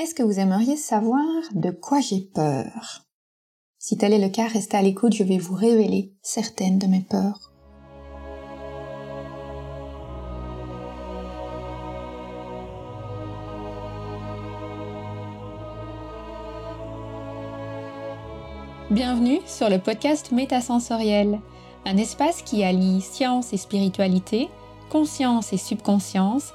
Est-ce que vous aimeriez savoir de quoi j'ai peur? Si tel est le cas, restez à l'écoute, je vais vous révéler certaines de mes peurs. Bienvenue sur le podcast Métasensoriel, un espace qui allie science et spiritualité, conscience et subconscience,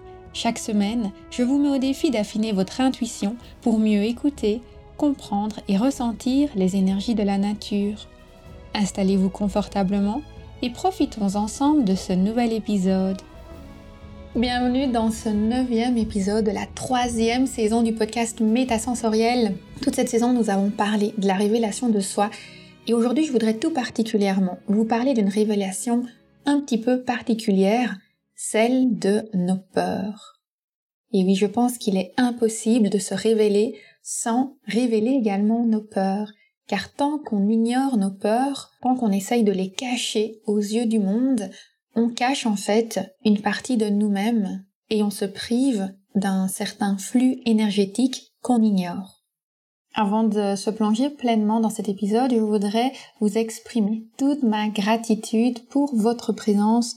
Chaque semaine, je vous mets au défi d'affiner votre intuition pour mieux écouter, comprendre et ressentir les énergies de la nature. Installez-vous confortablement et profitons ensemble de ce nouvel épisode. Bienvenue dans ce neuvième épisode de la troisième saison du podcast Métasensoriel. Toute cette saison, nous avons parlé de la révélation de soi et aujourd'hui, je voudrais tout particulièrement vous parler d'une révélation un petit peu particulière celle de nos peurs. Et oui, je pense qu'il est impossible de se révéler sans révéler également nos peurs, car tant qu'on ignore nos peurs, tant qu'on essaye de les cacher aux yeux du monde, on cache en fait une partie de nous-mêmes et on se prive d'un certain flux énergétique qu'on ignore. Avant de se plonger pleinement dans cet épisode, je voudrais vous exprimer toute ma gratitude pour votre présence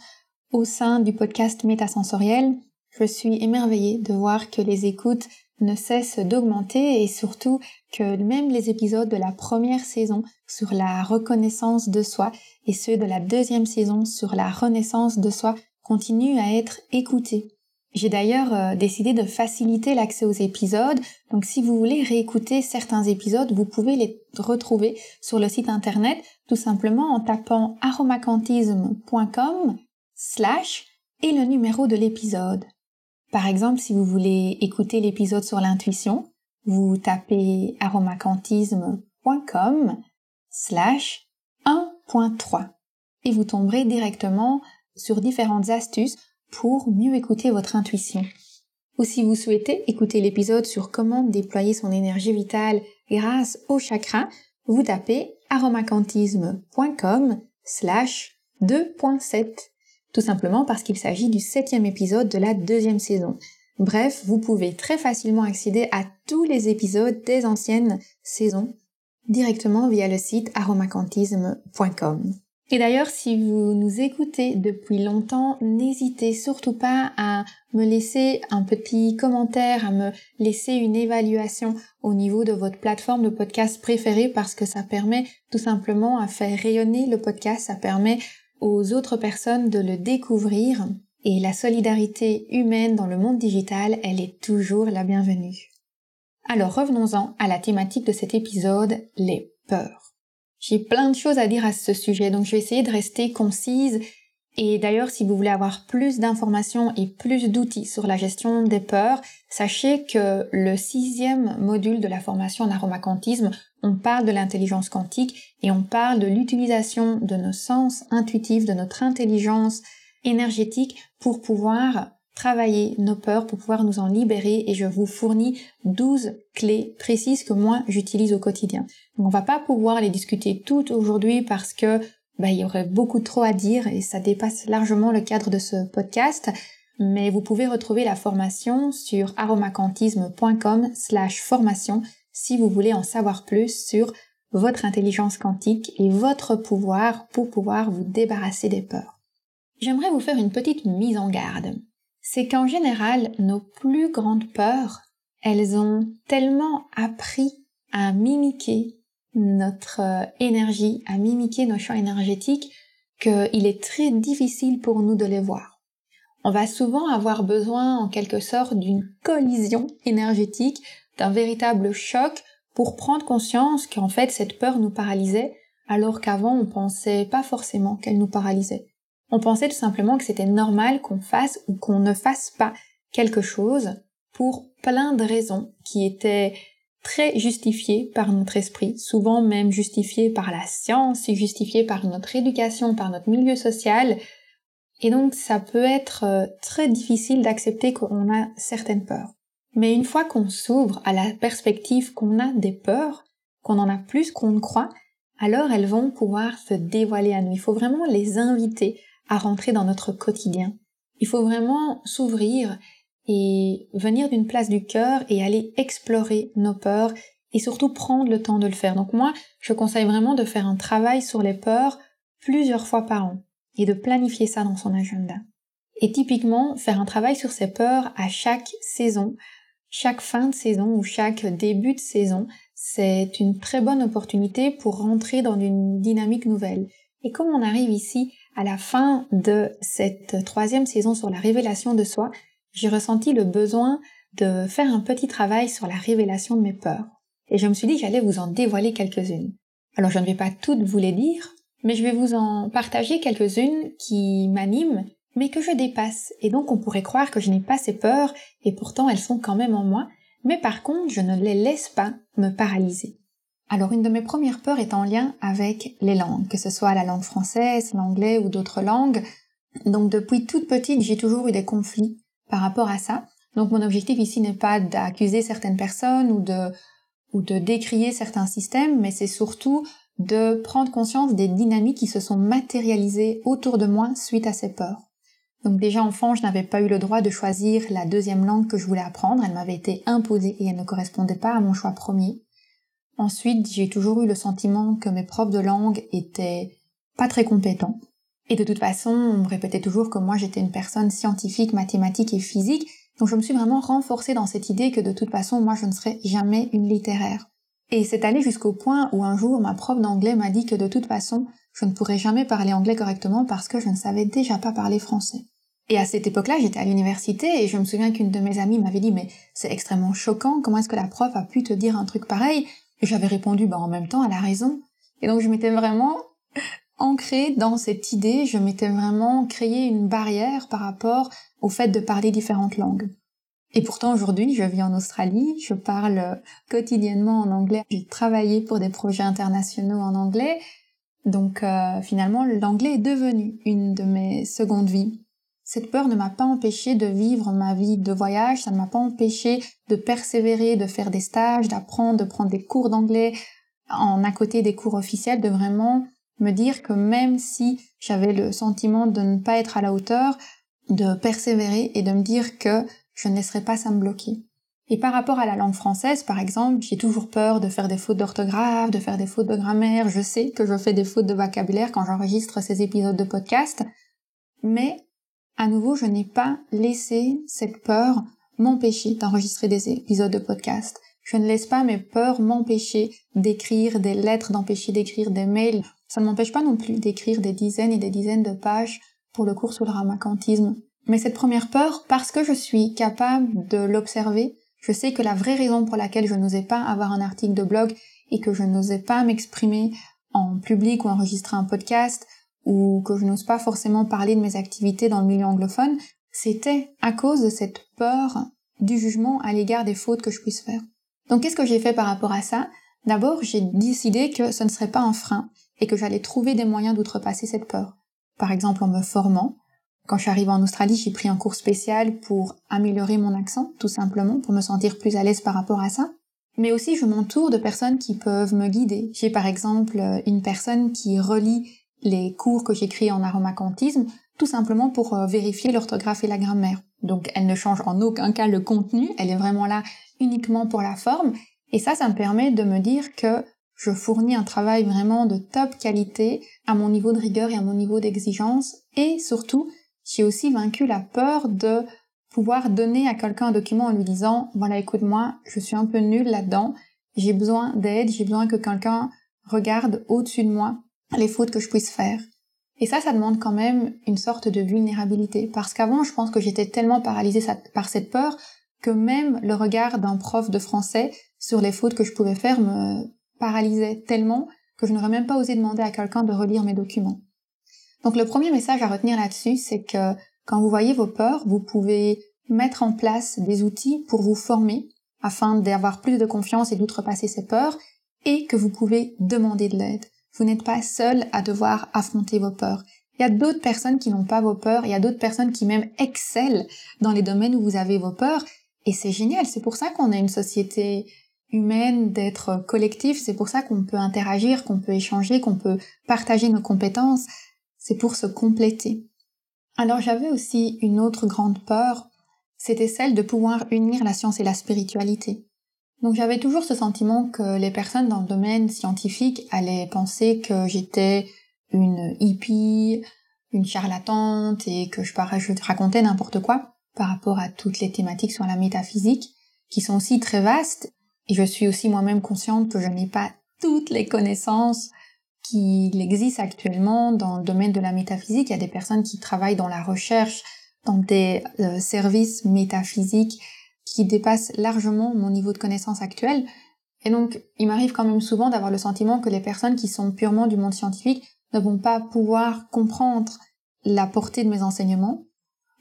au sein du podcast Métasensoriel. Je suis émerveillée de voir que les écoutes ne cessent d'augmenter et surtout que même les épisodes de la première saison sur la reconnaissance de soi et ceux de la deuxième saison sur la renaissance de soi continuent à être écoutés. J'ai d'ailleurs euh, décidé de faciliter l'accès aux épisodes, donc si vous voulez réécouter certains épisodes, vous pouvez les retrouver sur le site internet tout simplement en tapant aromacantisme.com slash et le numéro de l'épisode. Par exemple, si vous voulez écouter l'épisode sur l'intuition, vous tapez aromacantisme.com slash 1.3 et vous tomberez directement sur différentes astuces pour mieux écouter votre intuition. Ou si vous souhaitez écouter l'épisode sur comment déployer son énergie vitale grâce au chakra, vous tapez aromacantisme.com slash 2.7 tout simplement parce qu'il s'agit du septième épisode de la deuxième saison. Bref, vous pouvez très facilement accéder à tous les épisodes des anciennes saisons directement via le site aromacantisme.com. Et d'ailleurs, si vous nous écoutez depuis longtemps, n'hésitez surtout pas à me laisser un petit commentaire, à me laisser une évaluation au niveau de votre plateforme de podcast préférée parce que ça permet tout simplement à faire rayonner le podcast, ça permet aux autres personnes de le découvrir et la solidarité humaine dans le monde digital, elle est toujours la bienvenue. Alors revenons-en à la thématique de cet épisode, les peurs. J'ai plein de choses à dire à ce sujet, donc je vais essayer de rester concise. Et d'ailleurs, si vous voulez avoir plus d'informations et plus d'outils sur la gestion des peurs, sachez que le sixième module de la formation en aromacantisme on parle de l'intelligence quantique et on parle de l'utilisation de nos sens intuitifs, de notre intelligence énergétique pour pouvoir travailler nos peurs, pour pouvoir nous en libérer et je vous fournis 12 clés précises que moi j'utilise au quotidien. Donc on va pas pouvoir les discuter toutes aujourd'hui parce que bah, il y aurait beaucoup trop à dire et ça dépasse largement le cadre de ce podcast. Mais vous pouvez retrouver la formation sur aromacantisme.com slash formation si vous voulez en savoir plus sur votre intelligence quantique et votre pouvoir pour pouvoir vous débarrasser des peurs. J'aimerais vous faire une petite mise en garde. C'est qu'en général, nos plus grandes peurs, elles ont tellement appris à mimiquer notre euh, énergie, à mimiquer nos champs énergétiques, qu'il est très difficile pour nous de les voir. On va souvent avoir besoin en quelque sorte d'une collision énergétique d'un véritable choc pour prendre conscience qu'en fait cette peur nous paralysait alors qu'avant on pensait pas forcément qu'elle nous paralysait. On pensait tout simplement que c'était normal qu'on fasse ou qu'on ne fasse pas quelque chose pour plein de raisons qui étaient très justifié par notre esprit, souvent même justifié par la science, justifié par notre éducation, par notre milieu social. Et donc ça peut être euh, très difficile d'accepter qu'on a certaines peurs. Mais une fois qu'on s'ouvre à la perspective qu'on a des peurs, qu'on en a plus qu'on ne croit, alors elles vont pouvoir se dévoiler à nous. Il faut vraiment les inviter à rentrer dans notre quotidien. Il faut vraiment s'ouvrir et venir d'une place du cœur et aller explorer nos peurs et surtout prendre le temps de le faire. Donc moi, je conseille vraiment de faire un travail sur les peurs plusieurs fois par an et de planifier ça dans son agenda. Et typiquement, faire un travail sur ses peurs à chaque saison, chaque fin de saison ou chaque début de saison, c'est une très bonne opportunité pour rentrer dans une dynamique nouvelle. Et comme on arrive ici à la fin de cette troisième saison sur la révélation de soi, j'ai ressenti le besoin de faire un petit travail sur la révélation de mes peurs. Et je me suis dit que j'allais vous en dévoiler quelques-unes. Alors je ne vais pas toutes vous les dire, mais je vais vous en partager quelques-unes qui m'animent, mais que je dépasse. Et donc on pourrait croire que je n'ai pas ces peurs, et pourtant elles sont quand même en moi, mais par contre je ne les laisse pas me paralyser. Alors une de mes premières peurs est en lien avec les langues, que ce soit la langue française, l'anglais ou d'autres langues. Donc depuis toute petite j'ai toujours eu des conflits par rapport à ça. Donc mon objectif ici n'est pas d'accuser certaines personnes ou de décrier certains systèmes, mais c'est surtout de prendre conscience des dynamiques qui se sont matérialisées autour de moi suite à ces peurs. Donc déjà enfant, je n'avais pas eu le droit de choisir la deuxième langue que je voulais apprendre, elle m'avait été imposée et elle ne correspondait pas à mon choix premier. Ensuite, j'ai toujours eu le sentiment que mes profs de langue étaient pas très compétents. Et de toute façon, on me répétait toujours que moi j'étais une personne scientifique, mathématique et physique, donc je me suis vraiment renforcée dans cette idée que de toute façon moi je ne serais jamais une littéraire. Et c'est allé jusqu'au point où un jour ma prof d'anglais m'a dit que de toute façon je ne pourrais jamais parler anglais correctement parce que je ne savais déjà pas parler français. Et à cette époque-là, j'étais à l'université et je me souviens qu'une de mes amies m'avait dit mais c'est extrêmement choquant, comment est-ce que la prof a pu te dire un truc pareil? Et j'avais répondu bah en même temps elle a raison. Et donc je m'étais vraiment ancrée dans cette idée, je m'étais vraiment créé une barrière par rapport au fait de parler différentes langues. Et pourtant aujourd'hui, je vis en Australie, je parle quotidiennement en anglais, j'ai travaillé pour des projets internationaux en anglais, donc euh, finalement l'anglais est devenu une de mes secondes vies. Cette peur ne m'a pas empêché de vivre ma vie de voyage, ça ne m'a pas empêché de persévérer, de faire des stages, d'apprendre, de prendre des cours d'anglais en à côté des cours officiels, de vraiment me dire que même si j'avais le sentiment de ne pas être à la hauteur, de persévérer et de me dire que je ne laisserais pas ça me bloquer. Et par rapport à la langue française, par exemple, j'ai toujours peur de faire des fautes d'orthographe, de faire des fautes de grammaire. Je sais que je fais des fautes de vocabulaire quand j'enregistre ces épisodes de podcast. Mais, à nouveau, je n'ai pas laissé cette peur m'empêcher d'enregistrer des épisodes de podcast. Je ne laisse pas mes peurs m'empêcher d'écrire des lettres, d'empêcher d'écrire des mails. Ça ne m'empêche pas non plus d'écrire des dizaines et des dizaines de pages pour le cours sur le ramacantisme. Mais cette première peur, parce que je suis capable de l'observer, je sais que la vraie raison pour laquelle je n'osais pas avoir un article de blog et que je n'osais pas m'exprimer en public ou enregistrer un podcast ou que je n'ose pas forcément parler de mes activités dans le milieu anglophone, c'était à cause de cette peur du jugement à l'égard des fautes que je puisse faire. Donc qu'est-ce que j'ai fait par rapport à ça? D'abord, j'ai décidé que ce ne serait pas un frein et que j'allais trouver des moyens d'outrepasser cette peur. Par exemple en me formant. Quand je suis arrivée en Australie, j'ai pris un cours spécial pour améliorer mon accent, tout simplement, pour me sentir plus à l'aise par rapport à ça. Mais aussi, je m'entoure de personnes qui peuvent me guider. J'ai par exemple une personne qui relie les cours que j'écris en aromacantisme, tout simplement pour euh, vérifier l'orthographe et la grammaire. Donc elle ne change en aucun cas le contenu, elle est vraiment là uniquement pour la forme. Et ça, ça me permet de me dire que je fournis un travail vraiment de top qualité à mon niveau de rigueur et à mon niveau d'exigence. Et surtout, j'ai aussi vaincu la peur de pouvoir donner à quelqu'un un document en lui disant, voilà, écoute-moi, je suis un peu nulle là-dedans, j'ai besoin d'aide, j'ai besoin que quelqu'un regarde au-dessus de moi les fautes que je puisse faire. Et ça, ça demande quand même une sorte de vulnérabilité. Parce qu'avant, je pense que j'étais tellement paralysée par cette peur que même le regard d'un prof de français sur les fautes que je pouvais faire me paralysait tellement que je n'aurais même pas osé demander à quelqu'un de relire mes documents. Donc le premier message à retenir là-dessus, c'est que quand vous voyez vos peurs, vous pouvez mettre en place des outils pour vous former afin d'avoir plus de confiance et d'outrepasser ses peurs, et que vous pouvez demander de l'aide. Vous n'êtes pas seul à devoir affronter vos peurs. Il y a d'autres personnes qui n'ont pas vos peurs, il y a d'autres personnes qui même excellent dans les domaines où vous avez vos peurs, et c'est génial, c'est pour ça qu'on a une société humaine, d'être collectif, c'est pour ça qu'on peut interagir, qu'on peut échanger, qu'on peut partager nos compétences, c'est pour se compléter. Alors j'avais aussi une autre grande peur, c'était celle de pouvoir unir la science et la spiritualité. Donc j'avais toujours ce sentiment que les personnes dans le domaine scientifique allaient penser que j'étais une hippie, une charlatante et que je, racontais n'importe quoi par rapport à toutes les thématiques sur la métaphysique qui sont aussi très vastes et je suis aussi moi-même consciente que je n'ai pas toutes les connaissances qui existent actuellement dans le domaine de la métaphysique. Il y a des personnes qui travaillent dans la recherche, dans des euh, services métaphysiques qui dépassent largement mon niveau de connaissance actuel. Et donc, il m'arrive quand même souvent d'avoir le sentiment que les personnes qui sont purement du monde scientifique ne vont pas pouvoir comprendre la portée de mes enseignements,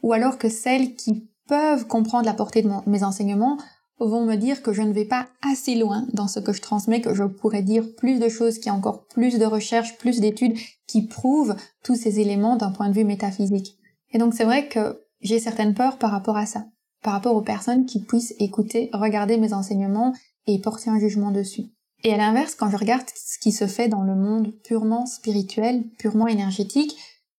ou alors que celles qui peuvent comprendre la portée de mes enseignements vont me dire que je ne vais pas assez loin dans ce que je transmets, que je pourrais dire plus de choses, qu'il y a encore plus de recherches, plus d'études qui prouvent tous ces éléments d'un point de vue métaphysique. Et donc c'est vrai que j'ai certaines peurs par rapport à ça, par rapport aux personnes qui puissent écouter, regarder mes enseignements et porter un jugement dessus. Et à l'inverse, quand je regarde ce qui se fait dans le monde purement spirituel, purement énergétique,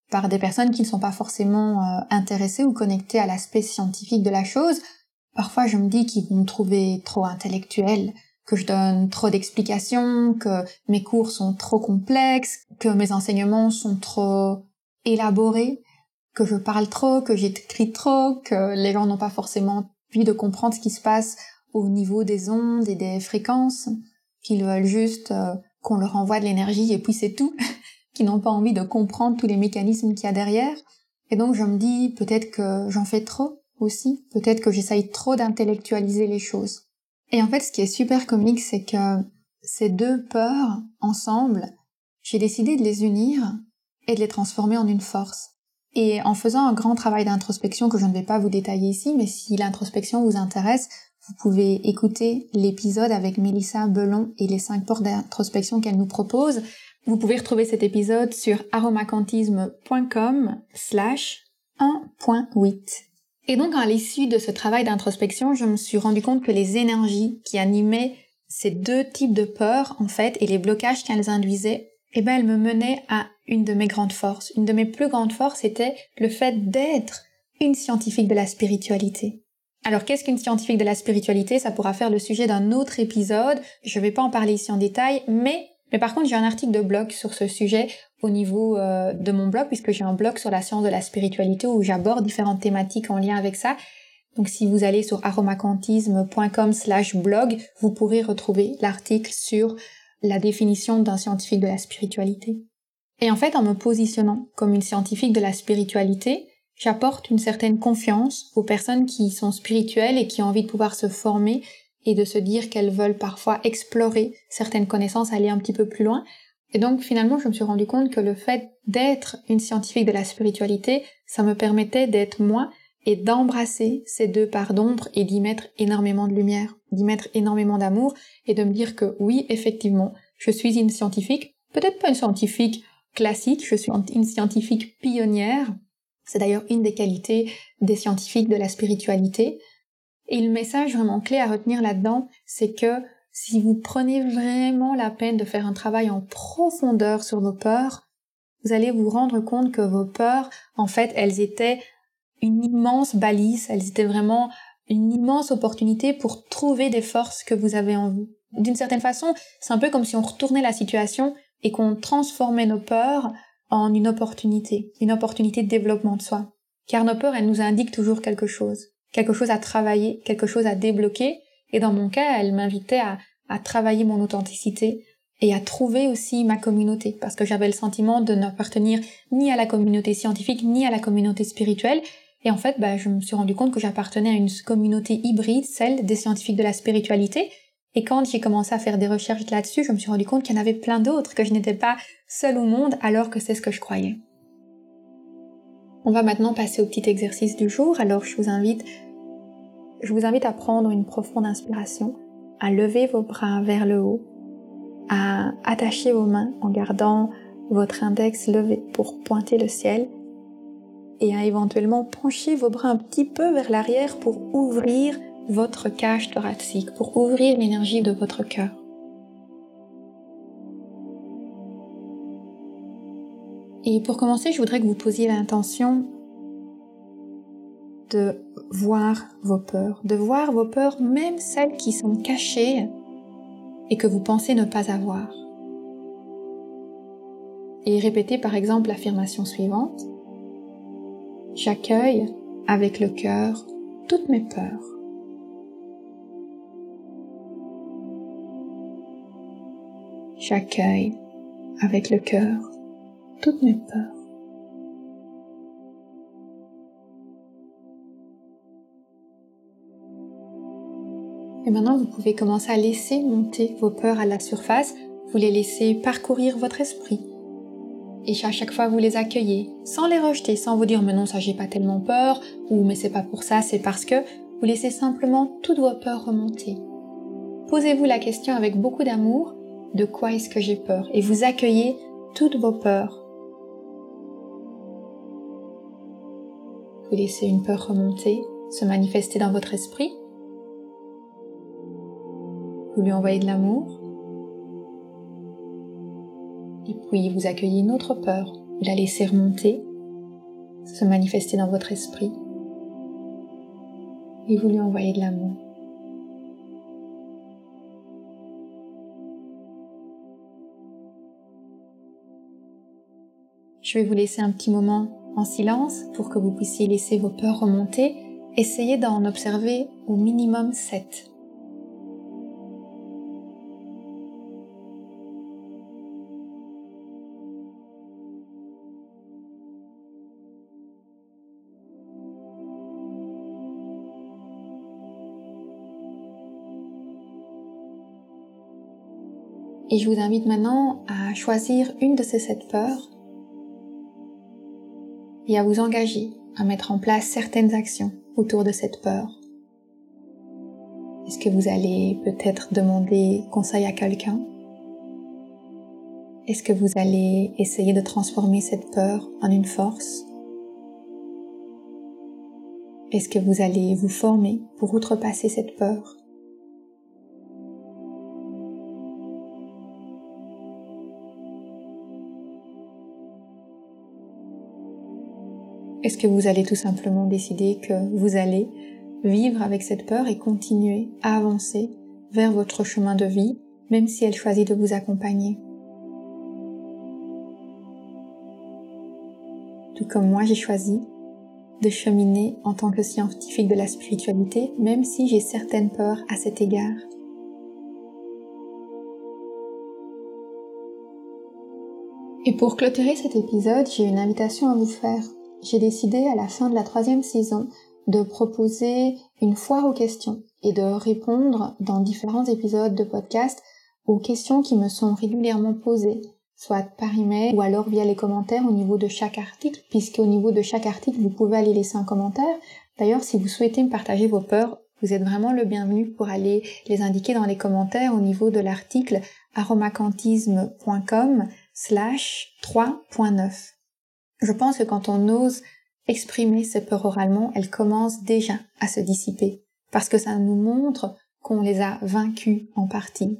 par des personnes qui ne sont pas forcément euh, intéressées ou connectées à l'aspect scientifique de la chose, parfois je me dis qu'ils vont me trouver trop intellectuel, que je donne trop d'explications, que mes cours sont trop complexes, que mes enseignements sont trop élaborés, que je parle trop, que j'écris trop, que les gens n'ont pas forcément envie de comprendre ce qui se passe au niveau des ondes et des fréquences qu'ils veulent juste euh, qu'on leur envoie de l'énergie et puis c'est tout, qui n'ont pas envie de comprendre tous les mécanismes qu'il y a derrière. Et donc je me dis peut-être que j'en fais trop aussi, peut-être que j'essaye trop d'intellectualiser les choses. Et en fait ce qui est super comique c'est que ces deux peurs ensemble, j'ai décidé de les unir et de les transformer en une force. Et en faisant un grand travail d'introspection que je ne vais pas vous détailler ici, mais si l'introspection vous intéresse, vous pouvez écouter l'épisode avec Mélissa Belon et les cinq portes d'introspection qu'elle nous propose. Vous pouvez retrouver cet épisode sur aromacantisme.com slash 1.8. Et donc, à l'issue de ce travail d'introspection, je me suis rendu compte que les énergies qui animaient ces deux types de peurs, en fait, et les blocages qu'elles induisaient, eh ben, elles me menaient à une de mes grandes forces. Une de mes plus grandes forces était le fait d'être une scientifique de la spiritualité. Alors qu'est-ce qu'une scientifique de la spiritualité? Ça pourra faire le sujet d'un autre épisode. Je ne vais pas en parler ici en détail, mais mais par contre j'ai un article de blog sur ce sujet au niveau euh, de mon blog puisque j'ai un blog sur la science de la spiritualité où j'aborde différentes thématiques en lien avec ça. Donc si vous allez sur aromacantisme.com/blog, vous pourrez retrouver l'article sur la définition d'un scientifique de la spiritualité. Et en fait, en me positionnant comme une scientifique de la spiritualité, j'apporte une certaine confiance aux personnes qui sont spirituelles et qui ont envie de pouvoir se former et de se dire qu'elles veulent parfois explorer certaines connaissances, aller un petit peu plus loin. Et donc finalement, je me suis rendu compte que le fait d'être une scientifique de la spiritualité, ça me permettait d'être moi et d'embrasser ces deux parts d'ombre et d'y mettre énormément de lumière, d'y mettre énormément d'amour et de me dire que oui, effectivement, je suis une scientifique, peut-être pas une scientifique classique, je suis une scientifique pionnière, c'est d'ailleurs une des qualités des scientifiques de la spiritualité. Et le message vraiment clé à retenir là-dedans, c'est que si vous prenez vraiment la peine de faire un travail en profondeur sur vos peurs, vous allez vous rendre compte que vos peurs, en fait, elles étaient une immense balise, elles étaient vraiment une immense opportunité pour trouver des forces que vous avez en vous. D'une certaine façon, c'est un peu comme si on retournait la situation et qu'on transformait nos peurs en une opportunité, une opportunité de développement de soi. Car nos peurs, elles nous indiquent toujours quelque chose, quelque chose à travailler, quelque chose à débloquer, et dans mon cas, elles m'invitaient à, à travailler mon authenticité et à trouver aussi ma communauté, parce que j'avais le sentiment de n'appartenir ni à la communauté scientifique, ni à la communauté spirituelle, et en fait, bah, je me suis rendu compte que j'appartenais à une communauté hybride, celle des scientifiques de la spiritualité, et quand j'ai commencé à faire des recherches là-dessus, je me suis rendu compte qu'il y en avait plein d'autres, que je n'étais pas seule au monde alors que c'est ce que je croyais. On va maintenant passer au petit exercice du jour, alors je vous invite je vous invite à prendre une profonde inspiration, à lever vos bras vers le haut, à attacher vos mains en gardant votre index levé pour pointer le ciel et à éventuellement pencher vos bras un petit peu vers l'arrière pour ouvrir votre cage thoracique, pour ouvrir l'énergie de votre cœur. Et pour commencer, je voudrais que vous posiez l'intention de voir vos peurs, de voir vos peurs, même celles qui sont cachées et que vous pensez ne pas avoir. Et répétez par exemple l'affirmation suivante. J'accueille avec le cœur toutes mes peurs. J'accueille avec le cœur toutes mes peurs. Et maintenant, vous pouvez commencer à laisser monter vos peurs à la surface, vous les laissez parcourir votre esprit. Et à chaque fois, vous les accueillez, sans les rejeter, sans vous dire mais non, ça j'ai pas tellement peur, ou mais c'est pas pour ça, c'est parce que vous laissez simplement toutes vos peurs remonter. Posez-vous la question avec beaucoup d'amour, de quoi est-ce que j'ai peur? Et vous accueillez toutes vos peurs. Vous laissez une peur remonter, se manifester dans votre esprit, vous lui envoyez de l'amour. Vous accueillez une autre peur. Vous la laissez remonter, se manifester dans votre esprit. Et vous lui envoyez de l'amour. Je vais vous laisser un petit moment en silence pour que vous puissiez laisser vos peurs remonter. Essayez d'en observer au minimum 7. Et je vous invite maintenant à choisir une de ces sept peurs et à vous engager à mettre en place certaines actions autour de cette peur. Est-ce que vous allez peut-être demander conseil à quelqu'un? Est-ce que vous allez essayer de transformer cette peur en une force? Est-ce que vous allez vous former pour outrepasser cette peur? Est-ce que vous allez tout simplement décider que vous allez vivre avec cette peur et continuer à avancer vers votre chemin de vie, même si elle choisit de vous accompagner? Tout comme moi, j'ai choisi de cheminer en tant que scientifique de la spiritualité, même si j'ai certaines peurs à cet égard. Et pour clôturer cet épisode, j'ai une invitation à vous faire j'ai décidé à la fin de la troisième saison de proposer une foire aux questions et de répondre dans différents épisodes de podcast aux questions qui me sont régulièrement posées, soit par email ou alors via les commentaires au niveau de chaque article, puisque au niveau de chaque article, vous pouvez aller laisser un commentaire. D'ailleurs, si vous souhaitez me partager vos peurs, vous êtes vraiment le bienvenu pour aller les indiquer dans les commentaires au niveau de l'article aromacantisme.com slash 3.9. Je pense que quand on ose exprimer ses peurs oralement, elles commencent déjà à se dissiper, parce que ça nous montre qu'on les a vaincues en partie.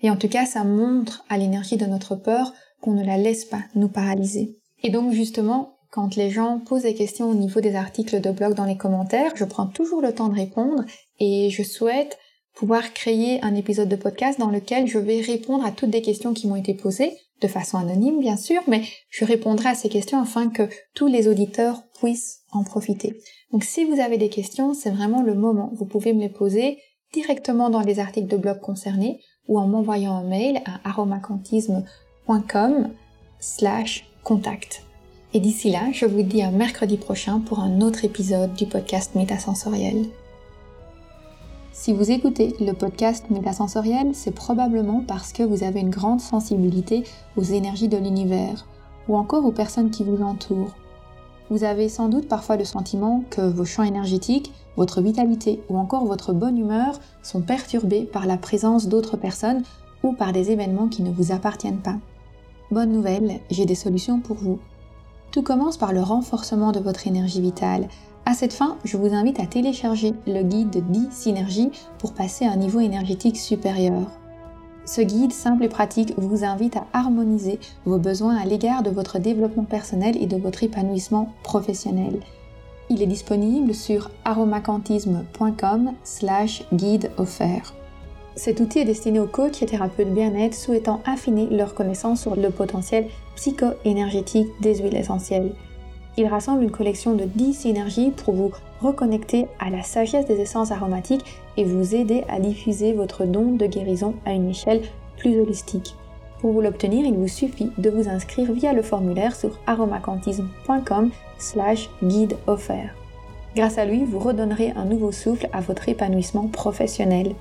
Et en tout cas, ça montre à l'énergie de notre peur qu'on ne la laisse pas nous paralyser. Et donc justement, quand les gens posent des questions au niveau des articles de blog dans les commentaires, je prends toujours le temps de répondre et je souhaite pouvoir créer un épisode de podcast dans lequel je vais répondre à toutes des questions qui m'ont été posées, de façon anonyme bien sûr, mais je répondrai à ces questions afin que tous les auditeurs puissent en profiter. Donc si vous avez des questions, c'est vraiment le moment. Vous pouvez me les poser directement dans les articles de blog concernés ou en m'envoyant un mail à aromacantisme.com slash contact. Et d'ici là, je vous dis à mercredi prochain pour un autre épisode du podcast Métasensoriel. Si vous écoutez le podcast Métasensoriel, c'est probablement parce que vous avez une grande sensibilité aux énergies de l'univers ou encore aux personnes qui vous entourent. Vous avez sans doute parfois le sentiment que vos champs énergétiques votre vitalité ou encore votre bonne humeur sont perturbés par la présence d'autres personnes ou par des événements qui ne vous appartiennent pas. Bonne nouvelle, j'ai des solutions pour vous. Tout commence par le renforcement de votre énergie vitale. À cette fin, je vous invite à télécharger le guide 10 synergies pour passer à un niveau énergétique supérieur. Ce guide simple et pratique vous invite à harmoniser vos besoins à l'égard de votre développement personnel et de votre épanouissement professionnel. Il est disponible sur aromacantisme.com slash guide offert. Cet outil est destiné aux coachs et thérapeutes bien-être souhaitant affiner leur connaissance sur le potentiel psycho-énergétique des huiles essentielles. Il rassemble une collection de 10 synergies pour vous reconnecter à la sagesse des essences aromatiques et vous aider à diffuser votre don de guérison à une échelle plus holistique. Pour vous l'obtenir, il vous suffit de vous inscrire via le formulaire sur aromacantisme.com slash guide offert. Grâce à lui, vous redonnerez un nouveau souffle à votre épanouissement professionnel.